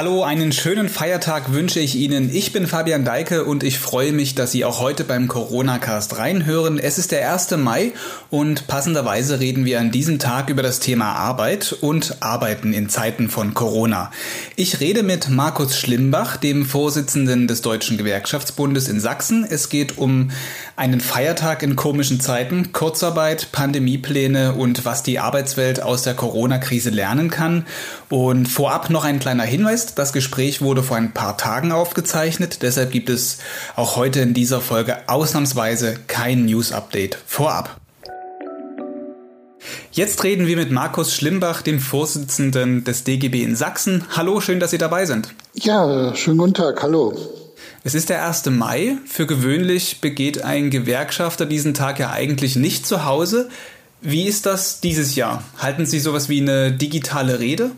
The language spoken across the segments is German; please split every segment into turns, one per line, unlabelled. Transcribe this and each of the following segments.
Hallo, einen schönen Feiertag wünsche ich Ihnen. Ich bin Fabian Deike und ich freue mich, dass Sie auch heute beim Corona-Cast reinhören. Es ist der 1. Mai und passenderweise reden wir an diesem Tag über das Thema Arbeit und Arbeiten in Zeiten von Corona. Ich rede mit Markus Schlimbach, dem Vorsitzenden des Deutschen Gewerkschaftsbundes in Sachsen. Es geht um einen Feiertag in komischen Zeiten, Kurzarbeit, Pandemiepläne und was die Arbeitswelt aus der Corona-Krise lernen kann. Und vorab noch ein kleiner Hinweis das Gespräch wurde vor ein paar Tagen aufgezeichnet, deshalb gibt es auch heute in dieser Folge ausnahmsweise kein News-Update vorab. Jetzt reden wir mit Markus Schlimbach, dem Vorsitzenden des DGB in Sachsen. Hallo, schön, dass Sie dabei sind.
Ja, schönen guten Tag, hallo.
Es ist der 1. Mai. Für gewöhnlich begeht ein Gewerkschafter diesen Tag ja eigentlich nicht zu Hause. Wie ist das dieses Jahr? Halten Sie sowas wie eine digitale Rede?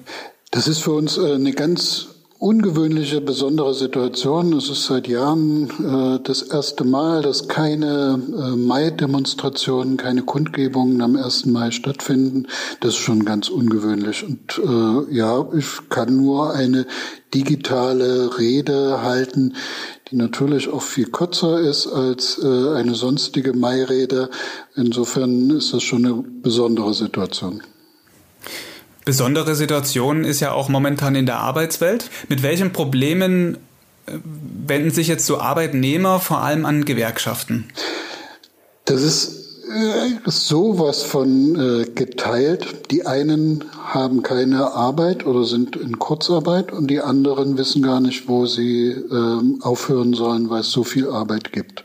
Das ist für uns äh, eine ganz ungewöhnliche, besondere Situation. Es ist seit Jahren äh, das erste Mal, dass keine äh, Mai-Demonstrationen, keine Kundgebungen am 1. Mai stattfinden. Das ist schon ganz ungewöhnlich. Und äh, ja, ich kann nur eine digitale Rede halten, die natürlich auch viel kürzer ist als eine sonstige Mai-Rede. Insofern ist das schon eine besondere Situation.
Besondere Situation ist ja auch momentan in der Arbeitswelt. Mit welchen Problemen äh, wenden sich jetzt so Arbeitnehmer vor allem an Gewerkschaften?
Das ist äh, sowas von äh, geteilt. Die einen haben keine Arbeit oder sind in Kurzarbeit und die anderen wissen gar nicht, wo sie äh, aufhören sollen, weil es so viel Arbeit gibt.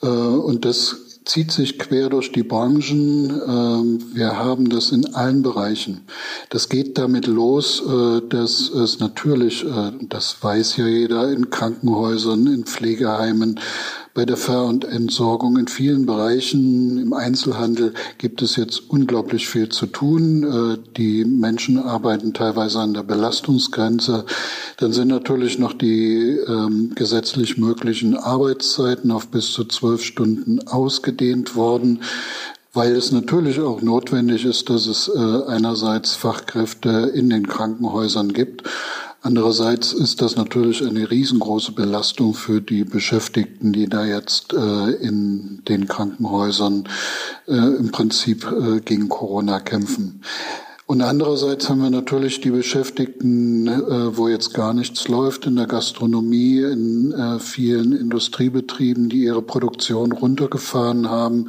Und das zieht sich quer durch die Branchen. Ähm, wir haben das in allen Bereichen. Das geht damit los, äh, dass es natürlich, äh, das weiß ja jeder, in Krankenhäusern, in Pflegeheimen, bei der Ver- und Entsorgung in vielen Bereichen im Einzelhandel gibt es jetzt unglaublich viel zu tun. Äh, die Menschen arbeiten teilweise an der Belastungsgrenze. Dann sind natürlich noch die ähm, gesetzlich möglichen Arbeitszeiten auf bis zu zwölf Stunden ausgedehnt worden weil es natürlich auch notwendig ist, dass es äh, einerseits Fachkräfte in den Krankenhäusern gibt, Andererseits ist das natürlich eine riesengroße Belastung für die Beschäftigten, die da jetzt äh, in den Krankenhäusern äh, im Prinzip äh, gegen Corona kämpfen. Und andererseits haben wir natürlich die Beschäftigten, äh, wo jetzt gar nichts läuft in der Gastronomie, in äh, vielen Industriebetrieben, die ihre Produktion runtergefahren haben,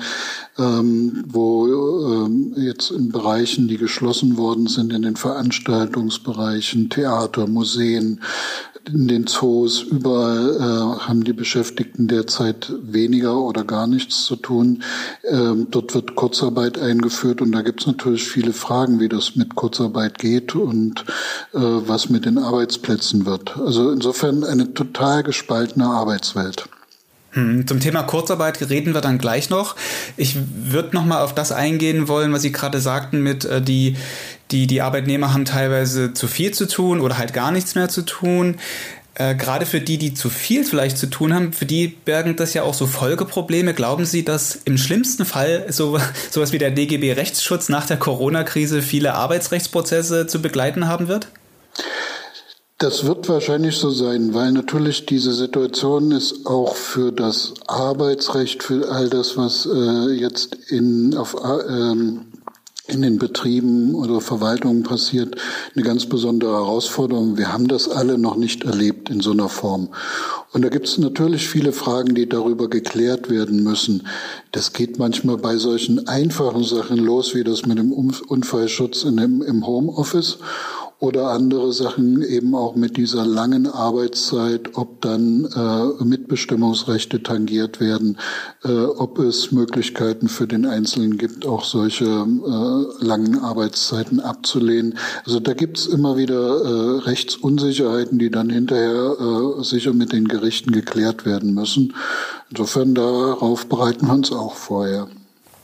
ähm, wo ähm, jetzt in Bereichen, die geschlossen worden sind, in den Veranstaltungsbereichen, Theater, Museen, in den Zoos, überall äh, haben die Beschäftigten derzeit weniger oder gar nichts zu tun. Ähm, dort wird Kurzarbeit eingeführt und da gibt es natürlich viele Fragen, wie das mit Kurzarbeit geht und äh, was mit den Arbeitsplätzen wird. Also insofern eine total gespaltene Arbeitswelt.
Hm, zum Thema Kurzarbeit reden wir dann gleich noch. Ich würde noch mal auf das eingehen wollen, was Sie gerade sagten mit äh, die die die Arbeitnehmer haben teilweise zu viel zu tun oder halt gar nichts mehr zu tun. Äh, gerade für die, die zu viel vielleicht zu tun haben, für die bergen das ja auch so Folgeprobleme. Glauben Sie, dass im schlimmsten Fall so sowas wie der DGB Rechtsschutz nach der Corona-Krise viele Arbeitsrechtsprozesse zu begleiten haben wird?
Das wird wahrscheinlich so sein, weil natürlich diese Situation ist auch für das Arbeitsrecht, für all das, was äh, jetzt in, auf, ähm, in den Betrieben oder Verwaltungen passiert, eine ganz besondere Herausforderung. Wir haben das alle noch nicht erlebt in so einer Form. Und da gibt es natürlich viele Fragen, die darüber geklärt werden müssen. Das geht manchmal bei solchen einfachen Sachen los, wie das mit dem Unfallschutz in dem, im Homeoffice oder andere Sachen eben auch mit dieser langen Arbeitszeit, ob dann äh, Mitbestimmungsrechte tangiert werden, äh, ob es Möglichkeiten für den Einzelnen gibt, auch solche äh, langen Arbeitszeiten abzulehnen. Also da gibt es immer wieder äh, Rechtsunsicherheiten, die dann hinterher äh, sicher mit den Gerichten geklärt werden müssen. Insofern darauf bereiten wir uns auch vorher.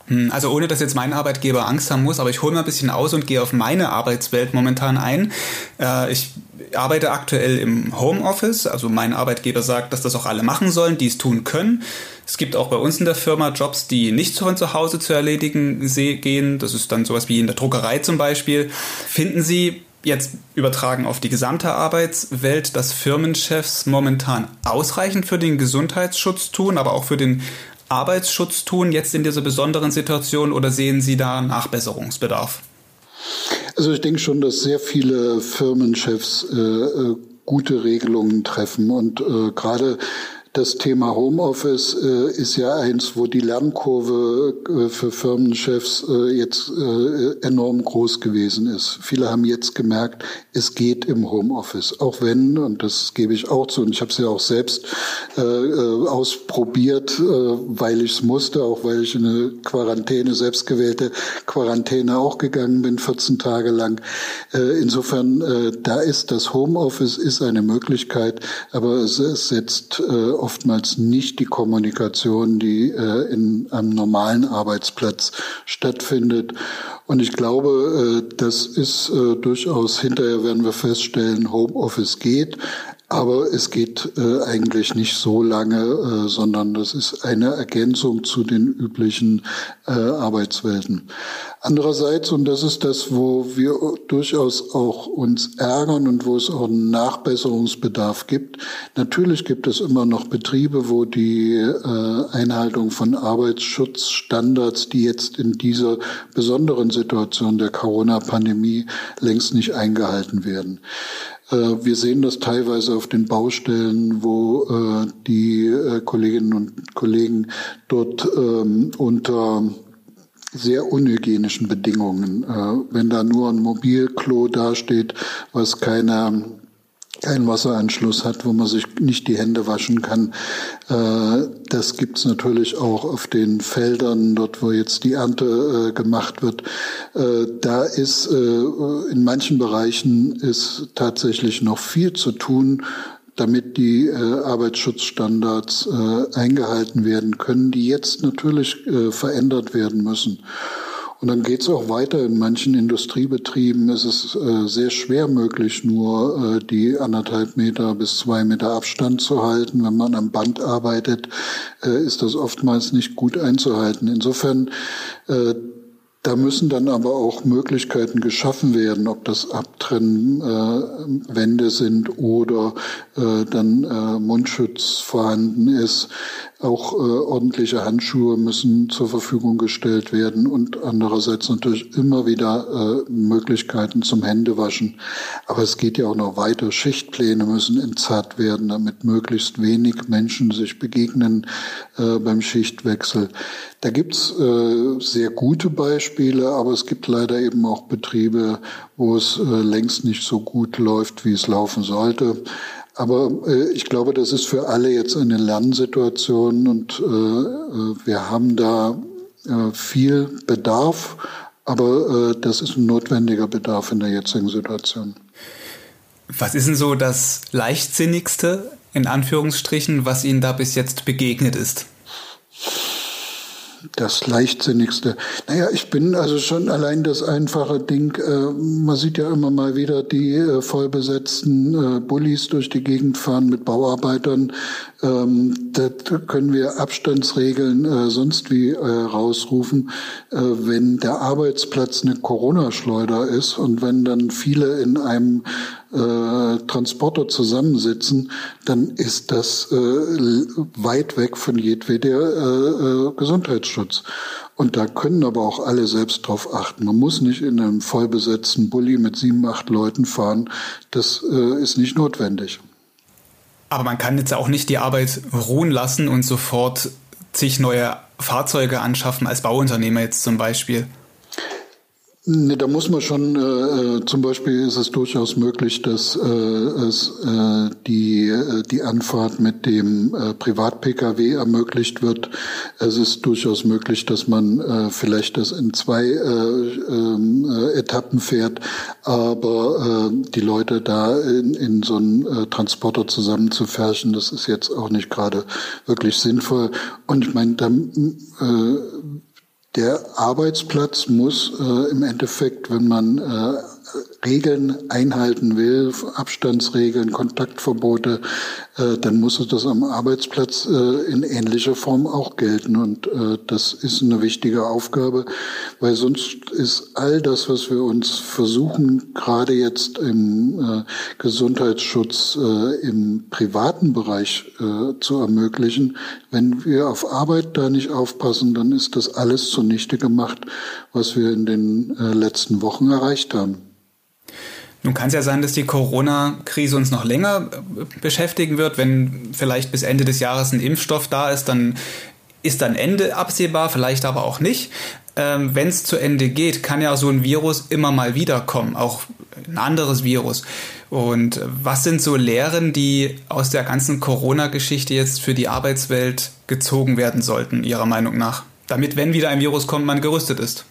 Hm, also ohne, dass jetzt mein Arbeitgeber Angst haben muss, aber ich hole mal ein bisschen aus und gehe auf meine Arbeitswelt momentan ein. Äh, ich arbeite aktuell im Homeoffice, also mein Arbeitgeber sagt, dass das auch alle machen sollen, die es tun können. Es gibt auch bei uns in der Firma Jobs, die nicht von zu Hause zu erledigen gehen. Das ist dann sowas wie in der Druckerei zum Beispiel. Finden Sie jetzt übertragen auf die gesamte Arbeitswelt, dass Firmenchefs momentan ausreichend für den Gesundheitsschutz tun, aber auch für den Arbeitsschutz tun, jetzt in dieser besonderen Situation, oder sehen Sie da Nachbesserungsbedarf?
Also ich denke schon, dass sehr viele Firmenchefs äh, äh gute Regelungen treffen und äh, gerade das Thema Homeoffice äh, ist ja eins, wo die Lernkurve äh, für Firmenchefs äh, jetzt äh, enorm groß gewesen ist. Viele haben jetzt gemerkt, es geht im Homeoffice, auch wenn, und das gebe ich auch zu, und ich habe es ja auch selbst äh, äh, ausprobiert, weil ich es musste, auch weil ich in eine Quarantäne, selbstgewählte Quarantäne auch gegangen bin, 14 Tage lang. insofern, da ist das Homeoffice ist eine Möglichkeit, aber es, es setzt oftmals nicht die Kommunikation, die äh, in einem normalen Arbeitsplatz stattfindet. Und ich glaube, äh, das ist äh, durchaus, hinterher werden wir feststellen, Homeoffice geht. Aber es geht äh, eigentlich nicht so lange, äh, sondern das ist eine Ergänzung zu den üblichen äh, Arbeitswelten. Andererseits, und das ist das, wo wir durchaus auch uns ärgern und wo es auch einen Nachbesserungsbedarf gibt, natürlich gibt es immer noch Betriebe, wo die äh, Einhaltung von Arbeitsschutzstandards, die jetzt in dieser besonderen Situation der Corona-Pandemie längst nicht eingehalten werden. Äh, wir sehen das teilweise auf den Baustellen, wo äh, die äh, Kolleginnen und Kollegen dort ähm, unter sehr unhygienischen Bedingungen. Wenn da nur ein Mobilklo dasteht, was keine keinen Wasseranschluss hat, wo man sich nicht die Hände waschen kann. Äh, das gibt's natürlich auch auf den Feldern, dort wo jetzt die Ernte äh, gemacht wird. Äh, da ist in manchen Bereichen ist tatsächlich noch viel zu tun, damit die Arbeitsschutzstandards eingehalten werden können, die jetzt natürlich verändert werden müssen. Und dann geht es auch weiter. In manchen Industriebetrieben ist es äh, sehr schwer möglich, nur äh, die anderthalb Meter bis zwei Meter Abstand zu halten. Wenn man am Band arbeitet, äh, ist das oftmals nicht gut einzuhalten. Insofern äh, da müssen dann aber auch Möglichkeiten geschaffen werden, ob das Abtrennwände äh, sind oder äh, dann äh, Mundschutz vorhanden ist. Auch äh, ordentliche Handschuhe müssen zur Verfügung gestellt werden und andererseits natürlich immer wieder äh, Möglichkeiten zum Händewaschen. Aber es geht ja auch noch weiter. Schichtpläne müssen entzerrt werden, damit möglichst wenig Menschen sich begegnen äh, beim Schichtwechsel. Da gibt's äh, sehr gute Beispiele, aber es gibt leider eben auch Betriebe, wo es äh, längst nicht so gut läuft, wie es laufen sollte. Aber äh, ich glaube, das ist für alle jetzt eine Lernsituation und äh, äh, wir haben da äh, viel Bedarf, aber äh, das ist ein notwendiger Bedarf in der jetzigen Situation.
Was ist denn so das leichtsinnigste, in Anführungsstrichen, was Ihnen da bis jetzt begegnet ist?
Das leichtsinnigste. Naja, ich bin also schon allein das einfache Ding. Äh, man sieht ja immer mal wieder die äh, vollbesetzten äh, Bullis durch die Gegend fahren mit Bauarbeitern. Ähm, da können wir Abstandsregeln äh, sonst wie äh, rausrufen. Äh, wenn der Arbeitsplatz eine Corona-Schleuder ist und wenn dann viele in einem äh, Transporter zusammensitzen, dann ist das äh, weit weg von jedweder äh, äh, Gesundheitsschutz. Und da können aber auch alle selbst drauf achten. Man muss nicht in einem vollbesetzten Bulli mit sieben, acht Leuten fahren. Das äh, ist nicht notwendig.
Aber man kann jetzt auch nicht die Arbeit ruhen lassen und sofort sich neue Fahrzeuge anschaffen als Bauunternehmer jetzt zum Beispiel.
Nee, da muss man schon, äh, äh, zum Beispiel ist es durchaus möglich, dass äh, es äh, die, äh, die Anfahrt mit dem äh, Privat-Pkw ermöglicht wird. Es ist durchaus möglich, dass man äh, vielleicht das in zwei äh, äh, Etappen fährt, aber äh, die Leute da in, in so einen Transporter zusammenzufärchen, das ist jetzt auch nicht gerade wirklich sinnvoll. Und ich meine, da Der Arbeitsplatz muss äh, im Endeffekt, wenn man äh, Regeln einhalten will, Abstandsregeln, Kontaktverbote, äh, dann muss es das am Arbeitsplatz äh, in ähnlicher Form auch gelten. Und äh, das ist eine wichtige Aufgabe, weil sonst ist all das, was wir uns versuchen, gerade jetzt im Gesundheitsschutz im privaten Bereich zu ermöglichen, wenn wir auf Arbeit da nicht aufpassen, dann ist das alles zunichte gemacht, was wir in den letzten Wochen erreicht haben.
Nun kann es ja sein, dass die Corona-Krise uns noch länger äh, beschäftigen wird. Wenn vielleicht bis Ende des Jahres ein Impfstoff da ist, dann ist dann Ende absehbar, vielleicht aber auch nicht. Ähm, Wenn es zu Ende geht, kann ja so ein Virus immer mal wiederkommen, auch ein anderes Virus. Und was sind so Lehren, die aus der ganzen Corona-Geschichte jetzt für die Arbeitswelt gezogen werden sollten, Ihrer Meinung nach? Damit, wenn wieder ein Virus kommt, man gerüstet ist.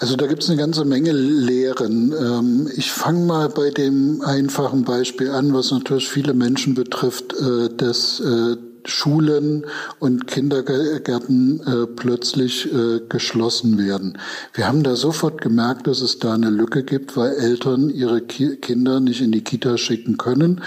Also da gibt es eine ganze Menge Lehren. Ähm, ich fange mal bei dem einfachen Beispiel an, was natürlich viele Menschen betrifft, äh, dass äh, Schulen und Kindergärten äh, plötzlich geschlossen werden. Wir haben da sofort gemerkt, dass es da eine Lücke gibt, weil Eltern ihre Ki Kinder nicht in die Kita schicken können.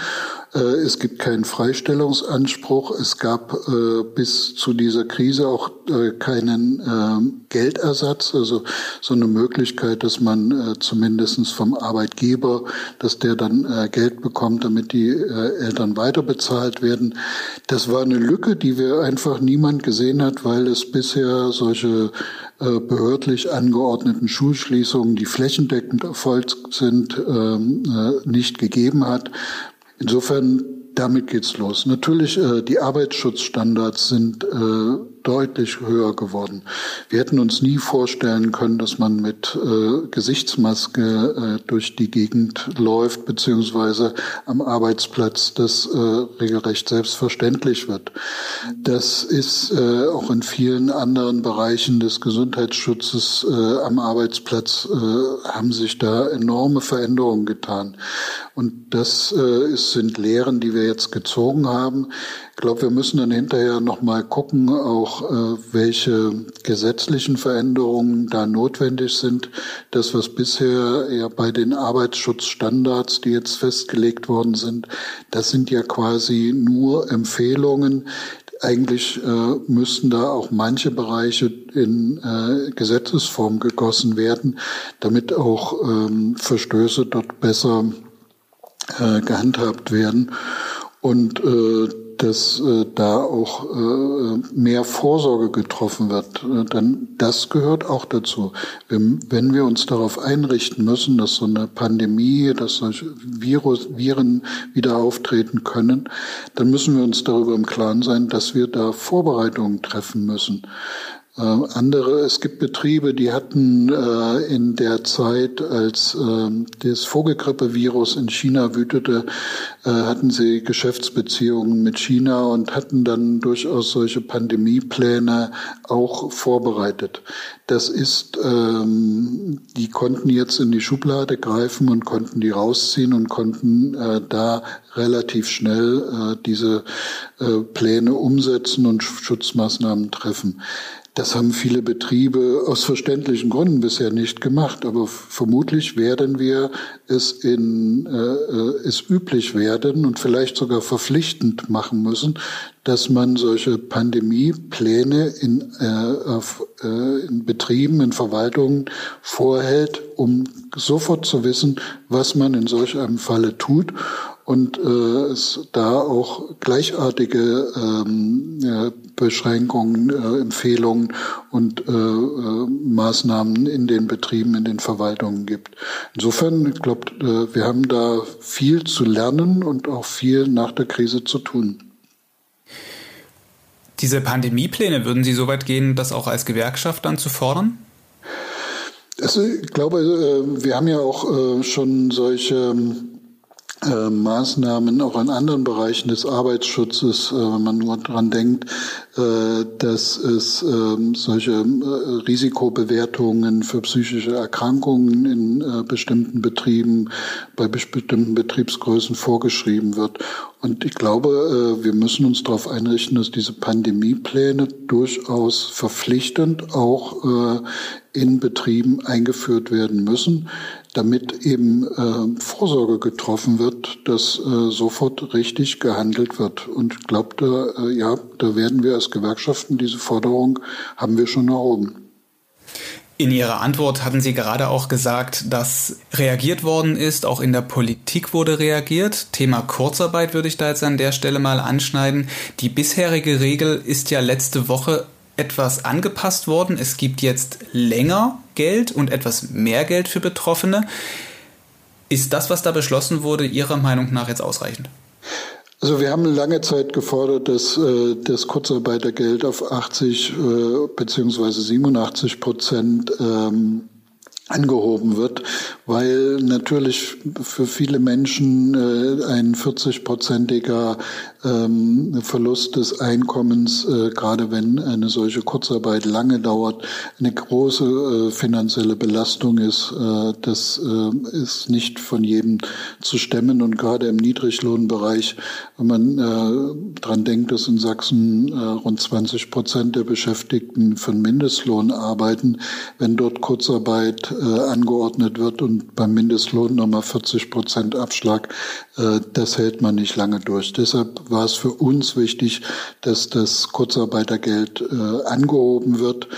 Äh, es gibt keinen Freistellungsanspruch. Es gab äh, bis zu dieser Krise auch äh, keinen ähm, Geldersatz, also so eine Möglichkeit, dass man zumindest vom Arbeitgeber, dass der dann Geld bekommt, damit die Eltern weiter bezahlt werden. Das war eine Lücke, die wir einfach niemand gesehen hat, weil es bisher solche behördlich angeordneten Schulschließungen, die flächendeckend erfolgt sind, ähm, nicht gegeben hat. Insofern, damit geht's los. Natürlich, äh, die Arbeitsschutzstandards sind äh, deutlich höher geworden. Wir hätten uns nie vorstellen können, dass man mit äh, Gesichtsmaske äh, durch die Gegend läuft, beziehungsweise am Arbeitsplatz das äh, regelrecht selbstverständlich wird. Das ist äh, auch in vielen anderen Bereichen des Gesundheitsschutzes äh, am Arbeitsplatz äh, haben sich da enorme Veränderungen getan. Und das äh, ist, sind Lehren, die wir jetzt gezogen haben. Ich glaube, wir müssen dann hinterher nochmal gucken, auch äh, welche gesetzlichen Veränderungen da notwendig sind. Das, was bisher ja bei den Arbeitsschutzstandards, die jetzt festgelegt worden sind, das sind ja quasi nur Empfehlungen. Eigentlich äh, müssten da auch manche Bereiche in äh, Gesetzesform gegossen werden, damit auch ähm, Verstöße dort besser äh, gehandhabt werden. Und äh, dass äh, da auch äh, mehr Vorsorge getroffen wird. Äh, dann das gehört auch dazu. Wenn, wenn wir uns darauf einrichten müssen, dass so eine Pandemie, dass solche Virus, Viren wieder auftreten können, dann müssen wir uns darüber im Klaren sein, dass wir da Vorbereitungen treffen müssen. Äh, andere, es gibt Betriebe, die hatten äh, in der Zeit, als äh, das Vogelgrippevirus in China wütete, äh, hatten sie Geschäftsbeziehungen mit China und hatten dann durchaus solche Pandemiepläne auch vorbereitet. Das ist, ähm, die konnten jetzt in die Schublade greifen und konnten die rausziehen und konnten äh, da relativ schnell äh, diese äh, Pläne umsetzen und Schutzmaßnahmen treffen. Das haben viele Betriebe aus verständlichen Gründen bisher nicht gemacht, aber vermutlich werden wir es in äh, äh, es üblich werden und vielleicht sogar verpflichtend machen müssen, dass man solche Pandemiepläne in, äh, auf, äh, in Betrieben, in Verwaltungen vorhält, um sofort zu wissen, was man in solch einem Falle tut und äh, es da auch gleichartige ähm, ja, Beschränkungen, äh, Empfehlungen und äh, äh, Maßnahmen in den Betrieben, in den Verwaltungen gibt. Insofern, ich glaube, äh, wir haben da viel zu lernen und auch viel nach der Krise zu tun.
Diese Pandemiepläne, würden Sie so weit gehen, das auch als Gewerkschaft dann zu fordern?
Also ich glaube, äh, wir haben ja auch äh, schon solche äh, Maßnahmen auch in anderen Bereichen des Arbeitsschutzes, äh, wenn man nur dran denkt, äh, dass es ähm, solche Risikobewertungen für psychische Erkrankungen in bestimmten Betrieben, bei bestimmten Betriebsgrößen vorgeschrieben wird. Und ich glaube, äh, wir müssen uns darauf einrichten, dass diese Pandemiepläne durchaus verpflichtend auch äh, in Betrieben eingeführt werden müssen, damit eben äh, Vorsorge getroffen wird, dass sofort richtig gehandelt wird. Und ich glaube, da, ja, da werden wir als Gewerkschaften diese Forderung haben wir schon erhoben.
In Ihrer Antwort hatten Sie gerade auch gesagt, dass reagiert worden ist, auch in der Politik wurde reagiert. Thema Kurzarbeit würde ich da jetzt an der Stelle mal anschneiden. Die bisherige Regel ist ja letzte Woche etwas angepasst worden. Es gibt jetzt länger Geld und etwas mehr Geld für Betroffene. Ist das, was da beschlossen wurde, Ihrer Meinung nach jetzt ausreichend?
Also wir haben lange Zeit gefordert, dass äh, das Kurzarbeitergeld auf 80 äh, beziehungsweise 87 Prozent ähm, angehoben wird, weil natürlich für viele Menschen äh, ein 40-prozentiger ähm, Verlust des Einkommens, äh, gerade wenn eine solche Kurzarbeit lange dauert, eine große äh, finanzielle Belastung ist. Äh, das äh, ist nicht von jedem zu stemmen und gerade im Niedriglohnbereich, wenn man äh, dran denkt, dass in Sachsen rund 20 Prozent der Beschäftigten für Mindestlohn arbeiten, wenn dort Kurzarbeit äh, angeordnet wird und beim Mindestlohn nochmal 40 Prozent Abschlag, äh, das hält man nicht lange durch. Deshalb war es für uns wichtig, dass das Kurzarbeitergeld äh, angehoben wird.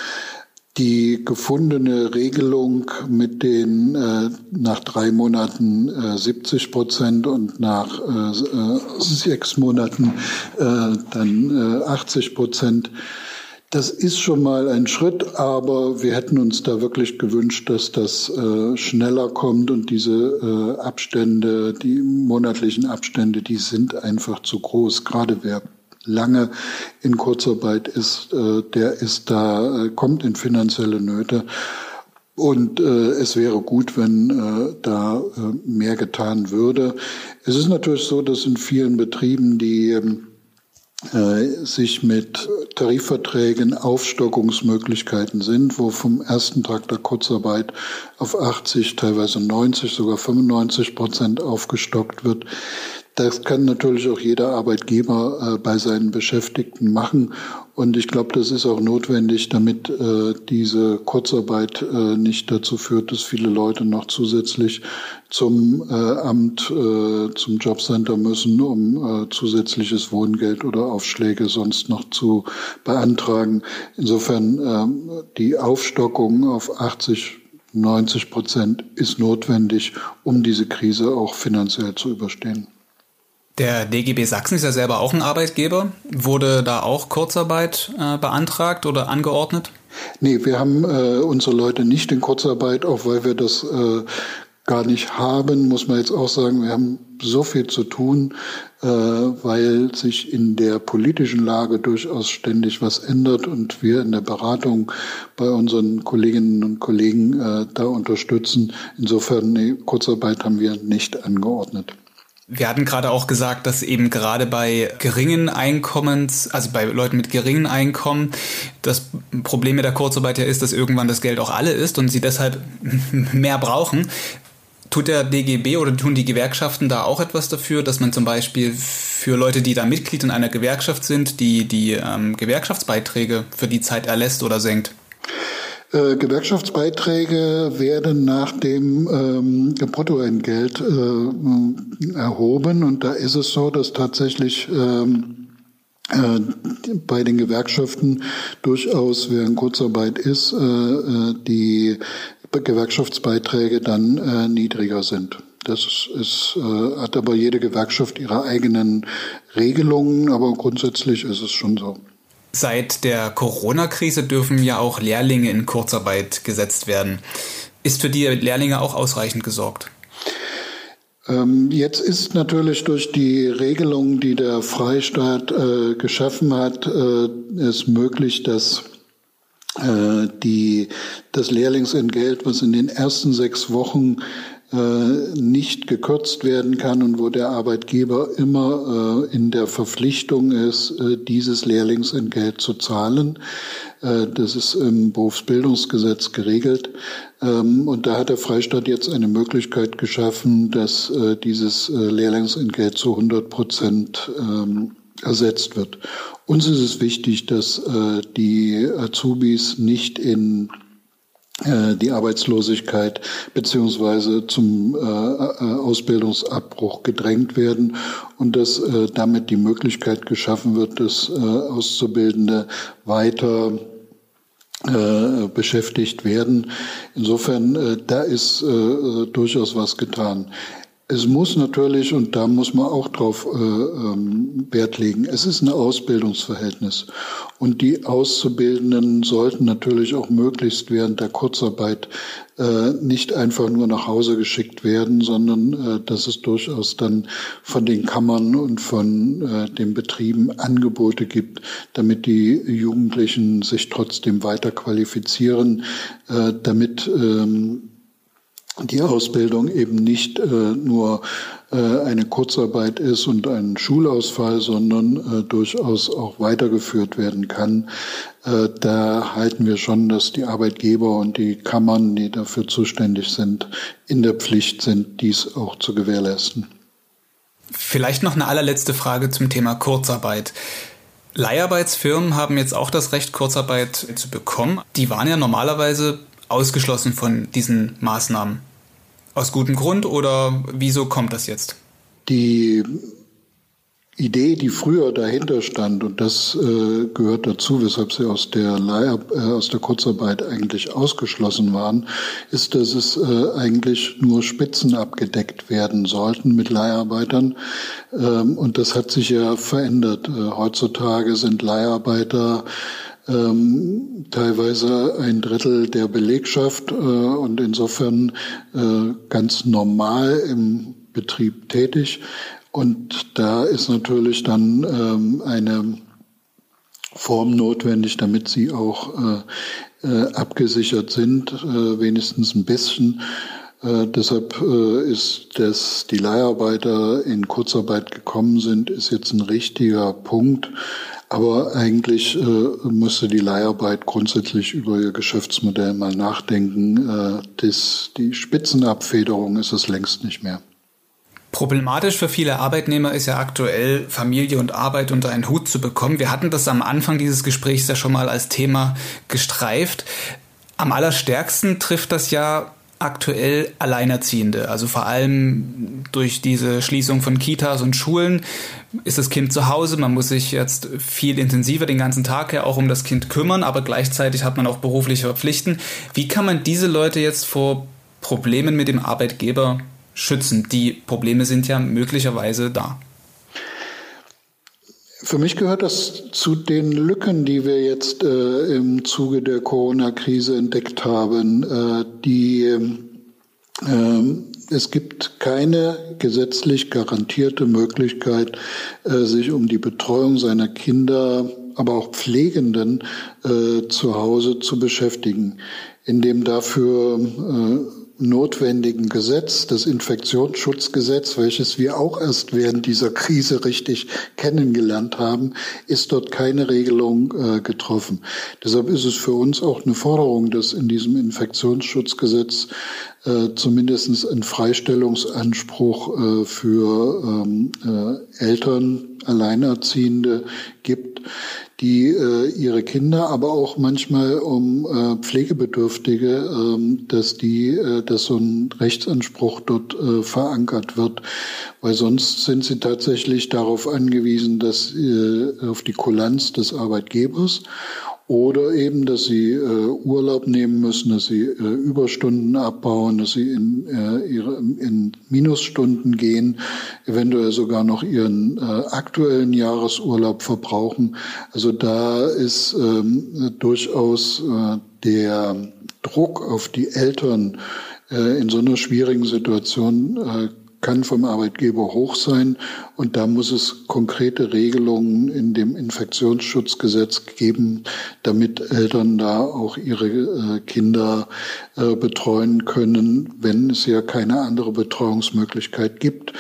Die gefundene Regelung mit den äh, nach drei Monaten äh, 70 Prozent und nach äh, sechs Monaten dann äh, 80 Prozent das ist schon mal ein Schritt, aber wir hätten uns da wirklich gewünscht, dass das äh, schneller kommt und diese äh, Abstände, die monatlichen Abstände, die sind einfach zu groß. Gerade wer lange in Kurzarbeit ist, äh, der ist da, äh, kommt in finanzielle Nöte. Und äh, es wäre gut, wenn äh, da äh, mehr getan würde. Es ist natürlich so, dass in vielen Betrieben die ähm, äh, sich mit Tarifverträgen Aufstockungsmöglichkeiten sind, wo vom ersten Tag der Kurzarbeit auf 80, teilweise 90, sogar 95 Prozent aufgestockt wird. Das kann natürlich auch jeder Arbeitgeber äh, bei seinen Beschäftigten machen. Und ich glaube, das ist auch notwendig, damit äh, diese Kurzarbeit äh, nicht dazu führt, dass viele Leute noch zusätzlich zum äh, Amt, äh, zum Jobcenter müssen, um äh, zusätzliches Wohngeld oder Aufschläge sonst noch zu beantragen. Insofern äh, die Aufstockung auf 80 90 Prozent ist notwendig, um diese Krise auch finanziell zu überstehen.
Der DGB Sachsen ist ja selber auch ein Arbeitgeber. Wurde da auch Kurzarbeit äh, beantragt oder angeordnet?
Nee, wir haben äh, unsere Leute nicht in Kurzarbeit, auch weil wir das äh, gar nicht haben, muss man jetzt auch sagen, wir haben so viel zu tun, äh, weil sich in der politischen Lage durchaus ständig was ändert und wir in der Beratung bei unseren Kolleginnen und Kollegen äh, da unterstützen. Insofern, nee, Kurzarbeit haben wir nicht angeordnet.
Wir hatten gerade auch gesagt, dass eben gerade bei geringen Einkommens, also bei Leuten mit geringen Einkommen, das Problem mit der Kurzarbeit ja ist, dass irgendwann das Geld auch alle ist und sie deshalb mehr brauchen. Tut der DGB oder tun die Gewerkschaften da auch etwas dafür, dass man zum Beispiel für Leute, die da Mitglied in einer Gewerkschaft sind, die, die ähm, Gewerkschaftsbeiträge für die Zeit erlässt oder senkt?
Äh, Gewerkschaftsbeiträge werden nach dem ähm, Bruttoentgelt äh, erhoben und da ist es so, dass tatsächlich ähm, äh, bei den Gewerkschaften durchaus, in Kurzarbeit ist, äh, äh die Gewerkschaftsbeiträge dann äh, niedriger sind. Das ist, äh, hat aber jede Gewerkschaft ihre eigenen Regelungen, aber grundsätzlich ist es schon so.
Seit der Corona-Krise dürfen ja auch Lehrlinge in Kurzarbeit gesetzt werden. Ist für die Lehrlinge auch ausreichend gesorgt?
Ähm, jetzt ist natürlich durch die Regelung, die der Freistaat äh, geschaffen hat, äh, es möglich, dass äh, die, das Lehrlingsentgelt, was in den ersten sechs Wochen nicht gekürzt werden kann und wo der Arbeitgeber immer äh, in der Verpflichtung ist, äh, dieses Lehrlingsentgelt zu zahlen. Äh, das ist im Berufsbildungsgesetz geregelt. Ähm, und da hat der Freistaat jetzt eine Möglichkeit geschaffen, dass äh, dieses äh, Lehrlingsentgelt zu 100 Prozent ähm, ersetzt wird. Uns ist es wichtig, dass die Azubis nicht in die Arbeitslosigkeit beziehungsweise zum Ausbildungsabbruch gedrängt werden und dass damit die Möglichkeit geschaffen wird, dass Auszubildende weiter äh, beschäftigt werden. Insofern, äh, da ist äh, durchaus was getan. Es muss natürlich, und da muss man auch drauf äh, ähm, Wert legen, es ist ein Ausbildungsverhältnis. Und die Auszubildenden sollten natürlich auch möglichst während der Kurzarbeit äh, nicht einfach nur nach Hause geschickt werden, sondern äh, dass es durchaus dann von den Kammern und von äh, den Betrieben Angebote gibt, damit die Jugendlichen sich trotzdem weiter qualifizieren, äh, damit ähm, die Ausbildung eben nicht äh, nur äh, eine Kurzarbeit ist und ein Schulausfall, sondern äh, durchaus auch weitergeführt werden kann. Äh, da halten wir schon, dass die Arbeitgeber und die Kammern, die dafür zuständig sind, in der Pflicht sind, dies auch zu gewährleisten.
Vielleicht noch eine allerletzte Frage zum Thema Kurzarbeit. Leiharbeitsfirmen haben jetzt auch das Recht, Kurzarbeit zu bekommen. Die waren ja normalerweise ausgeschlossen von diesen Maßnahmen. Aus gutem Grund oder wieso kommt das jetzt?
Die Idee, die früher dahinter stand, und das äh, gehört dazu, weshalb sie aus der, Leih äh, aus der Kurzarbeit eigentlich ausgeschlossen waren, ist, dass es äh, eigentlich nur Spitzen abgedeckt werden sollten mit Leiharbeitern. Ähm, und das hat sich ja verändert. Äh, heutzutage sind Leiharbeiter ähm, teilweise ein Drittel der Belegschaft äh, und insofern äh, ganz normal im Betrieb tätig. Und da ist natürlich dann ähm, eine Form notwendig, damit sie auch äh, äh, abgesichert sind, äh, wenigstens ein bisschen. Äh, deshalb äh, ist, dass die Leiharbeiter in Kurzarbeit gekommen sind, ist jetzt ein richtiger Punkt. Aber eigentlich äh, müsste die Leiharbeit grundsätzlich über ihr Geschäftsmodell mal nachdenken. Äh, das, die Spitzenabfederung ist es längst nicht mehr.
Problematisch für viele Arbeitnehmer ist ja aktuell, Familie und Arbeit unter einen Hut zu bekommen. Wir hatten das am Anfang dieses Gesprächs ja schon mal als Thema gestreift. Am allerstärksten trifft das ja aktuell Alleinerziehende. Also vor allem durch diese Schließung von Kitas und Schulen ist das Kind zu Hause. Man muss sich jetzt viel intensiver den ganzen Tag her auch um das Kind kümmern, aber gleichzeitig hat man auch berufliche Pflichten. Wie kann man diese Leute jetzt vor Problemen mit dem Arbeitgeber schützen? Die Probleme sind ja möglicherweise da.
Für mich gehört das zu den Lücken, die wir jetzt äh, im Zuge der Corona-Krise entdeckt haben. Äh, die, äh, es gibt keine gesetzlich garantierte Möglichkeit, äh, sich um die Betreuung seiner Kinder, aber auch Pflegenden äh, zu Hause zu beschäftigen, indem dafür äh, notwendigen Gesetz, das Infektionsschutzgesetz, welches wir auch erst während dieser Krise richtig kennengelernt haben, ist dort keine Regelung äh, getroffen. Deshalb ist es für uns auch eine Forderung, dass in diesem Infektionsschutzgesetz äh, zumindest ein Freistellungsanspruch äh, für ähm, äh, Eltern, Alleinerziehende gibt, die äh, ihre Kinder, aber auch manchmal um äh, Pflegebedürftige, ähm, dass die, äh, dass so ein Rechtsanspruch dort äh, verankert wird, weil sonst sind sie tatsächlich darauf angewiesen, dass äh, auf die Kulanz des Arbeitgebers oder eben, dass sie äh, Urlaub nehmen müssen, dass sie äh, Überstunden abbauen, dass sie in, äh, ihre, in Minusstunden gehen, eventuell sogar noch ihren äh, aktuellen Jahresurlaub verbrauchen. Also da ist ähm, durchaus äh, der Druck auf die Eltern äh, in so einer schwierigen Situation äh, kann vom Arbeitgeber hoch sein und da muss es konkrete Regelungen in dem Infektionsschutzgesetz geben, damit Eltern da auch ihre äh, Kinder äh, betreuen können, wenn es ja keine andere Betreuungsmöglichkeit gibt.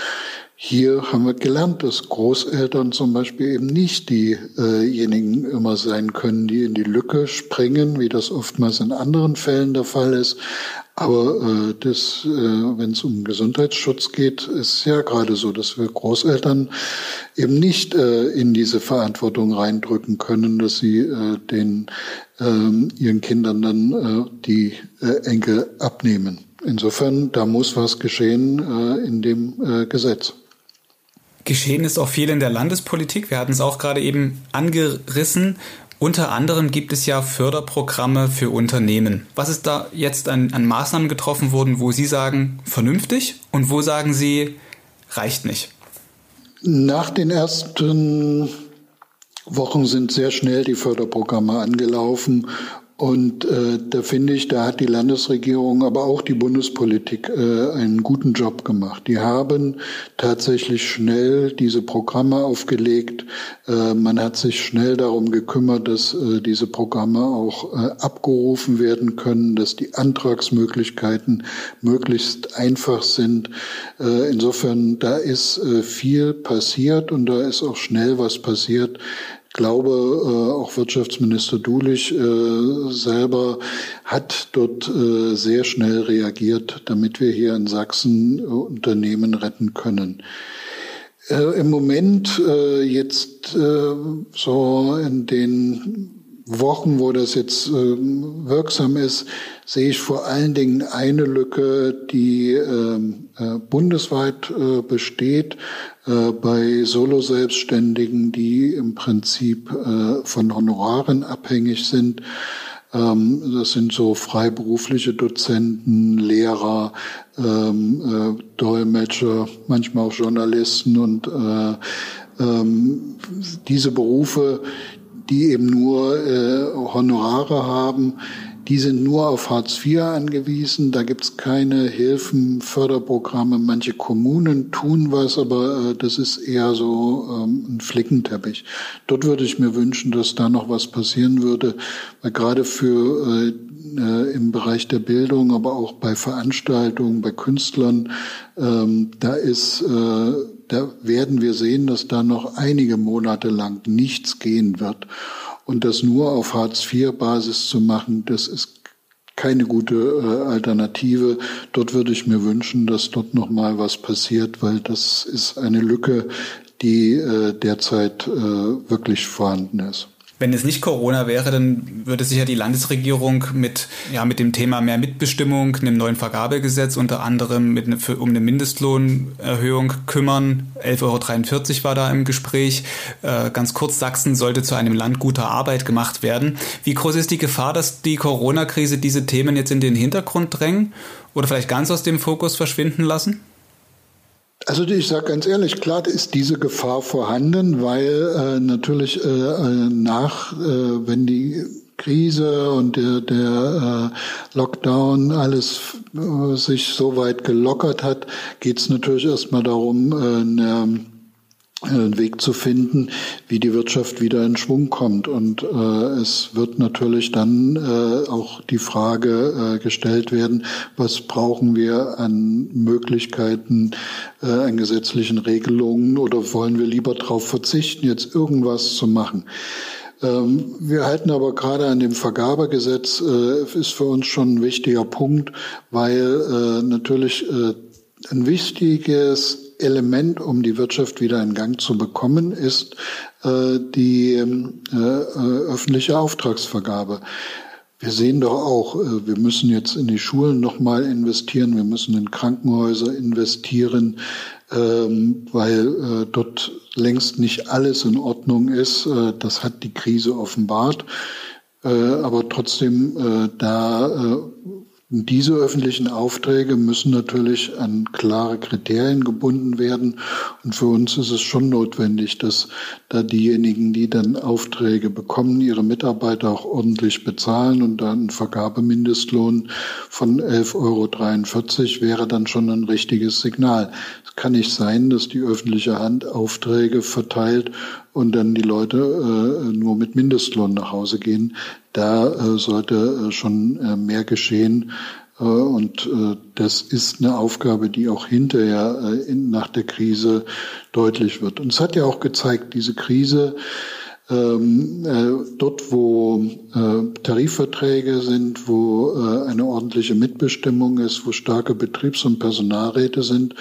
Hier haben wir gelernt, dass Großeltern zum Beispiel eben nicht diejenigen immer sein können, die in die Lücke springen, wie das oftmals in anderen Fällen der Fall ist. Aber äh, äh, wenn es um Gesundheitsschutz geht, ist ja gerade so, dass wir Großeltern eben nicht äh, in diese Verantwortung reindrücken können, dass sie äh, den äh, ihren Kindern dann äh, die äh, Enkel abnehmen. Insofern, da muss was geschehen äh, in dem äh, Gesetz.
Geschehen ist auch viel in der Landespolitik. Wir hatten es auch gerade eben angerissen. Unter anderem gibt es ja Förderprogramme für Unternehmen. Was ist da jetzt an, an, Maßnahmen getroffen worden, wo Sie sagen, vernünftig und wo sagen Sie, reicht nicht?
Nach den ersten Wochen sind sehr schnell die Förderprogramme angelaufen und äh, da finde ich, da hat die Landesregierung, aber auch die Bundespolitik äh, einen guten Job gemacht. Die haben tatsächlich schnell diese Programme aufgelegt. Äh, man hat sich schnell darum gekümmert, dass äh, diese Programme auch äh, abgerufen werden können, dass die Antragsmöglichkeiten möglichst einfach sind. Äh, insofern, da ist äh, viel passiert und da ist auch schnell was passiert glaube, äh, auch Wirtschaftsminister Dulich äh, selber hat dort äh, sehr schnell reagiert, damit wir hier in Sachsen Unternehmen retten können. Im Moment jetzt so in den Wochen, wo das jetzt wirksam ist, sehe ich vor allen Dingen eine Lücke, die ähm, bundesweit besteht, äh, bei Solo-Selbstständigen, die im Prinzip äh, von Honoraren abhängig sind. Ähm, das sind so freiberufliche Dozenten, Lehrer, ähm, äh, Dolmetscher, manchmal auch Journalisten und ähm, diese Berufe, die eben nur Honorare haben, die sind nur auf Hartz IV angewiesen. Da gibt's keine Hilfen, Förderprogramme. Manche Kommunen tun was, aber äh, das ist eher so ähm, ein Flickenteppich. Dort würde ich mir wünschen, dass da noch was passieren würde, weil gerade für äh, äh, im Bereich der Bildung, aber auch bei Veranstaltungen, bei Künstlern, ähm, da ist, äh, da werden wir sehen, dass da noch einige Monate lang nichts gehen wird. Und das nur auf Hartz-IV-Basis zu machen, das ist keine gute äh, Alternative. Dort würde ich mir wünschen, dass dort noch mal was passiert, weil das ist eine Lücke, die äh, derzeit äh, wirklich vorhanden ist.
Wenn es nicht Corona wäre, dann würde sich ja die Landesregierung mit, ja, mit dem Thema mehr Mitbestimmung, einem neuen Vergabegesetz unter anderem mit ne, für, um eine Mindestlohnerhöhung kümmern. 11,43 Euro war da im Gespräch. Äh, ganz kurz, Sachsen sollte zu einem Land guter Arbeit gemacht werden. Wie groß ist die Gefahr, dass die Corona-Krise diese Themen jetzt in den Hintergrund drängen oder vielleicht ganz aus dem Fokus verschwinden lassen?
Also ich sage ganz ehrlich, klar ist diese Gefahr vorhanden, weil äh, natürlich äh, nach, äh, wenn die Krise und der, der äh, Lockdown alles äh, sich so weit gelockert hat, geht es natürlich erstmal darum, äh, eine einen Weg zu finden, wie die Wirtschaft wieder in Schwung kommt. Und äh, es wird natürlich dann äh, auch die Frage äh, gestellt werden, was brauchen wir an Möglichkeiten, äh, an gesetzlichen Regelungen oder wollen wir lieber darauf verzichten, jetzt irgendwas zu machen. Ähm, wir halten aber gerade an dem Vergabegesetz, äh, ist für uns schon ein wichtiger Punkt, weil äh, natürlich äh, ein wichtiges Element, um die Wirtschaft wieder in Gang zu bekommen, ist äh, die ähm, äh, öffentliche Auftragsvergabe. Wir sehen doch auch, äh, wir müssen jetzt in die Schulen nochmal investieren, wir müssen in Krankenhäuser investieren, ähm, weil äh, dort längst nicht alles in Ordnung ist. Äh, das hat die Krise offenbart. Aber trotzdem, da Diese öffentlichen Aufträge müssen natürlich an klare Kriterien gebunden werden. Und für uns ist es schon notwendig, dass da diejenigen, die dann Aufträge bekommen, ihre Mitarbeiter auch ordentlich bezahlen. Und dann ein Vergabemindestlohn von 11,43 Euro wäre dann schon ein richtiges Signal. Es kann nicht sein, dass die öffentliche Hand Aufträge verteilt und dann die Leute äh, nur mit Mindestlohn nach Hause gehen. Da äh, sollte äh, schon äh, mehr geschehen. Äh, und äh, das ist eine Aufgabe, die auch hinterher in, nach der Krise deutlich wird. Und es hat ja auch gezeigt, diese Krise, ähm, äh, dort, wo äh, Tarifverträge sind, wo äh, eine ordentliche Mitbestimmung ist, wo starke Betriebs- und Personalräte sind,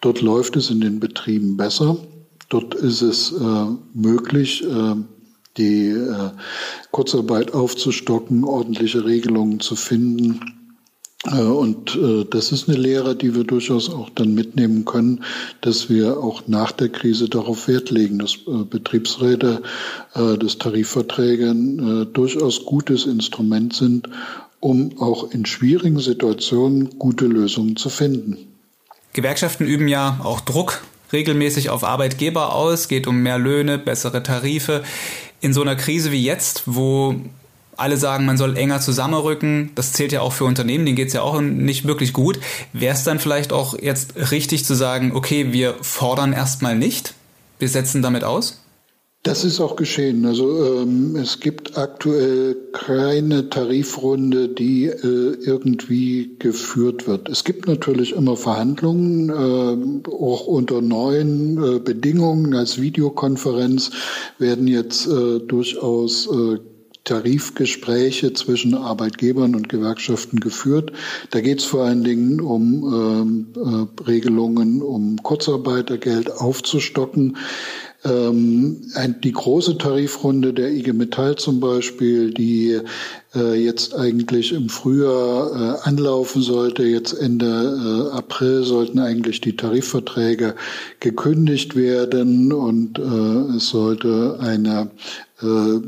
dort läuft es in den Betrieben besser. Dort ist es äh, möglich, äh, die äh, Kurzarbeit aufzustocken, ordentliche Regelungen zu finden. Äh, und äh, das ist eine Lehre, die wir durchaus auch dann mitnehmen können, dass wir auch nach der Krise darauf Wert legen, dass äh, Betriebsräte, dass Tarifverträge ein durchaus gutes Instrument sind, um auch in schwierigen Situationen gute Lösungen zu finden.
Gewerkschaften üben ja auch Druck regelmäßig auf Arbeitgeber aus, geht um mehr Löhne, bessere Tarife. In so einer Krise wie jetzt, wo alle sagen, man soll enger zusammenrücken, das zählt ja auch für Unternehmen, denen geht es ja auch nicht wirklich gut. Wäre es dann vielleicht auch jetzt richtig zu sagen, okay, wir fordern erstmal nicht, wir setzen damit aus?
Das ist auch geschehen. Also ähm, es gibt aktuell keine Tarifrunde, die äh, irgendwie geführt wird. Es gibt natürlich immer Verhandlungen, äh, auch unter neuen äh, Bedingungen. Als Videokonferenz werden jetzt äh, durchaus äh, Tarifgespräche zwischen Arbeitgebern und Gewerkschaften geführt. Da geht es vor allen Dingen um ähm, äh, Regelungen, um Kurzarbeitergeld aufzustocken. Ähm, die große Tarifrunde der IG Metall zum Beispiel, die äh, jetzt eigentlich im Frühjahr äh, anlaufen sollte, jetzt Ende äh, April sollten eigentlich die Tarifverträge gekündigt werden und äh, es sollte eine äh,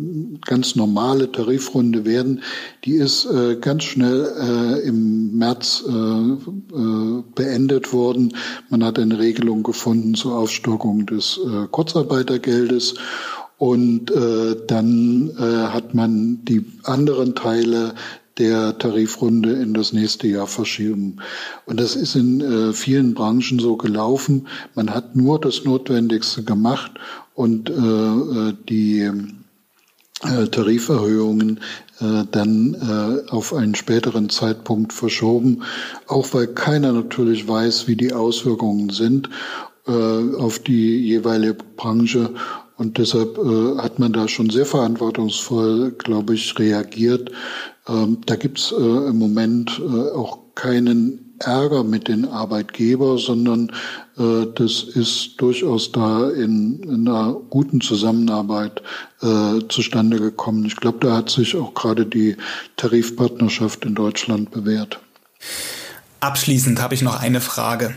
ganz normale Tarifrunde werden. Die ist äh, ganz schnell äh, im März äh, äh, beendet worden. Man hat eine Regelung gefunden zur Aufstockung des äh, Kurzarbeitergeldes. Und äh, dann äh, hat man die anderen Teile der Tarifrunde in das nächste Jahr verschieben. Und das ist in äh, vielen Branchen so gelaufen. Man hat nur das Notwendigste gemacht und äh, äh die äh, Tariferhöhungen äh, dann äh, auf einen späteren Zeitpunkt verschoben, auch weil keiner natürlich weiß, wie die Auswirkungen sind äh, auf die jeweilige Branche. Und deshalb äh, hat man da schon sehr verantwortungsvoll, glaube ich, reagiert. Ähm, da gibt's äh, im Moment äh, auch keinen Ärger mit den Arbeitgeber, sondern äh, das ist durchaus da in, in einer guten Zusammenarbeit äh, zustande gekommen. Ich glaube, da hat sich auch gerade die Tarifpartnerschaft in Deutschland bewährt.
Abschließend habe ich noch eine Frage.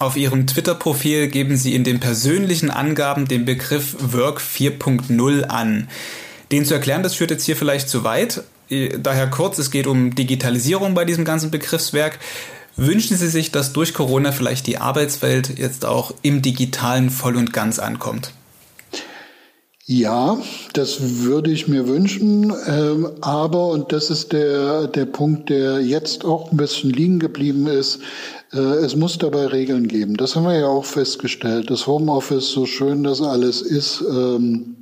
Auf Ihrem Twitter-Profil geben Sie in den persönlichen Angaben den Begriff Work 4.0 an. Den zu erklären, das führt jetzt hier vielleicht zu weit. Äh, daher kurz, es geht um Digitalisierung bei diesem ganzen Begriffswerk. Wünschen Sie sich, dass durch Corona vielleicht die Arbeitswelt jetzt auch im digitalen voll und ganz ankommt?
Ja, das würde ich mir wünschen. Ähm, aber, und das ist der, der Punkt, der jetzt auch ein bisschen liegen geblieben ist, äh, es muss dabei Regeln geben. Das haben wir ja auch festgestellt. Das Homeoffice, so schön das alles ist, ähm,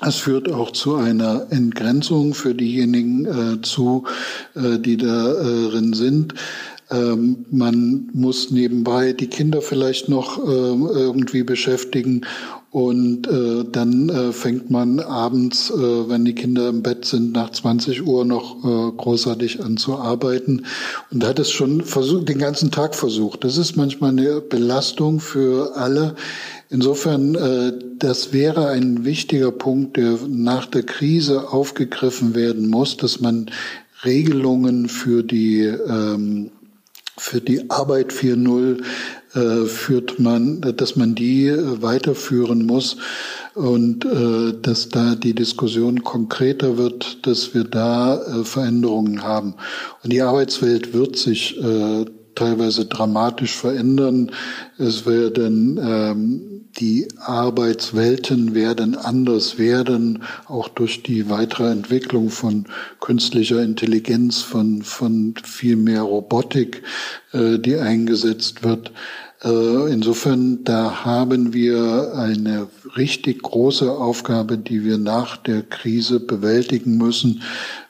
es führt auch zu einer Entgrenzung für diejenigen äh, zu, äh, die darin sind. Ähm, man muss nebenbei die Kinder vielleicht noch äh, irgendwie beschäftigen und äh, dann äh, fängt man abends, äh, wenn die Kinder im Bett sind, nach 20 Uhr noch äh, großartig an zu arbeiten und hat es schon versucht, den ganzen Tag versucht. Das ist manchmal eine Belastung für alle. Insofern, äh, das wäre ein wichtiger Punkt, der nach der Krise aufgegriffen werden muss, dass man Regelungen für die ähm, für die Arbeit 4.0 äh, führt man, dass man die äh, weiterführen muss. und äh, dass da die Diskussion konkreter wird, dass wir da äh, Veränderungen haben. Und die Arbeitswelt wird sich äh, teilweise dramatisch verändern. Es werden ähm, die Arbeitswelten werden anders werden, auch durch die weitere Entwicklung von künstlicher Intelligenz, von, von viel mehr Robotik, äh, die eingesetzt wird. Äh, insofern, da haben wir eine richtig große Aufgabe, die wir nach der Krise bewältigen müssen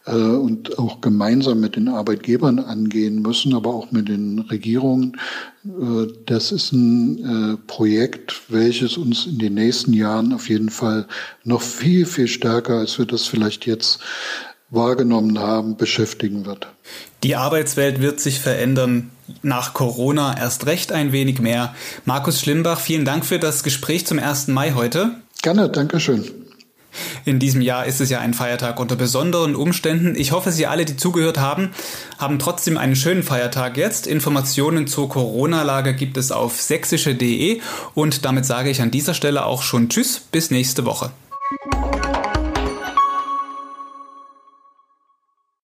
äh, und auch gemeinsam mit den Arbeitgebern angehen müssen, aber auch mit den Regierungen. Äh, das ist ein Projekt, welches uns in den nächsten Jahren auf jeden Fall noch viel, viel stärker, als wir das vielleicht jetzt wahrgenommen haben, beschäftigen wird.
Die Arbeitswelt wird sich verändern. Nach Corona erst recht ein wenig mehr. Markus Schlimbach, vielen Dank für das Gespräch zum 1. Mai heute.
Gerne, danke schön.
In diesem Jahr ist es ja ein Feiertag unter besonderen Umständen. Ich hoffe, Sie alle, die zugehört haben, haben trotzdem einen schönen Feiertag jetzt. Informationen zur Corona-Lage gibt es auf sächsische.de und damit sage ich an dieser Stelle auch schon Tschüss, bis nächste Woche.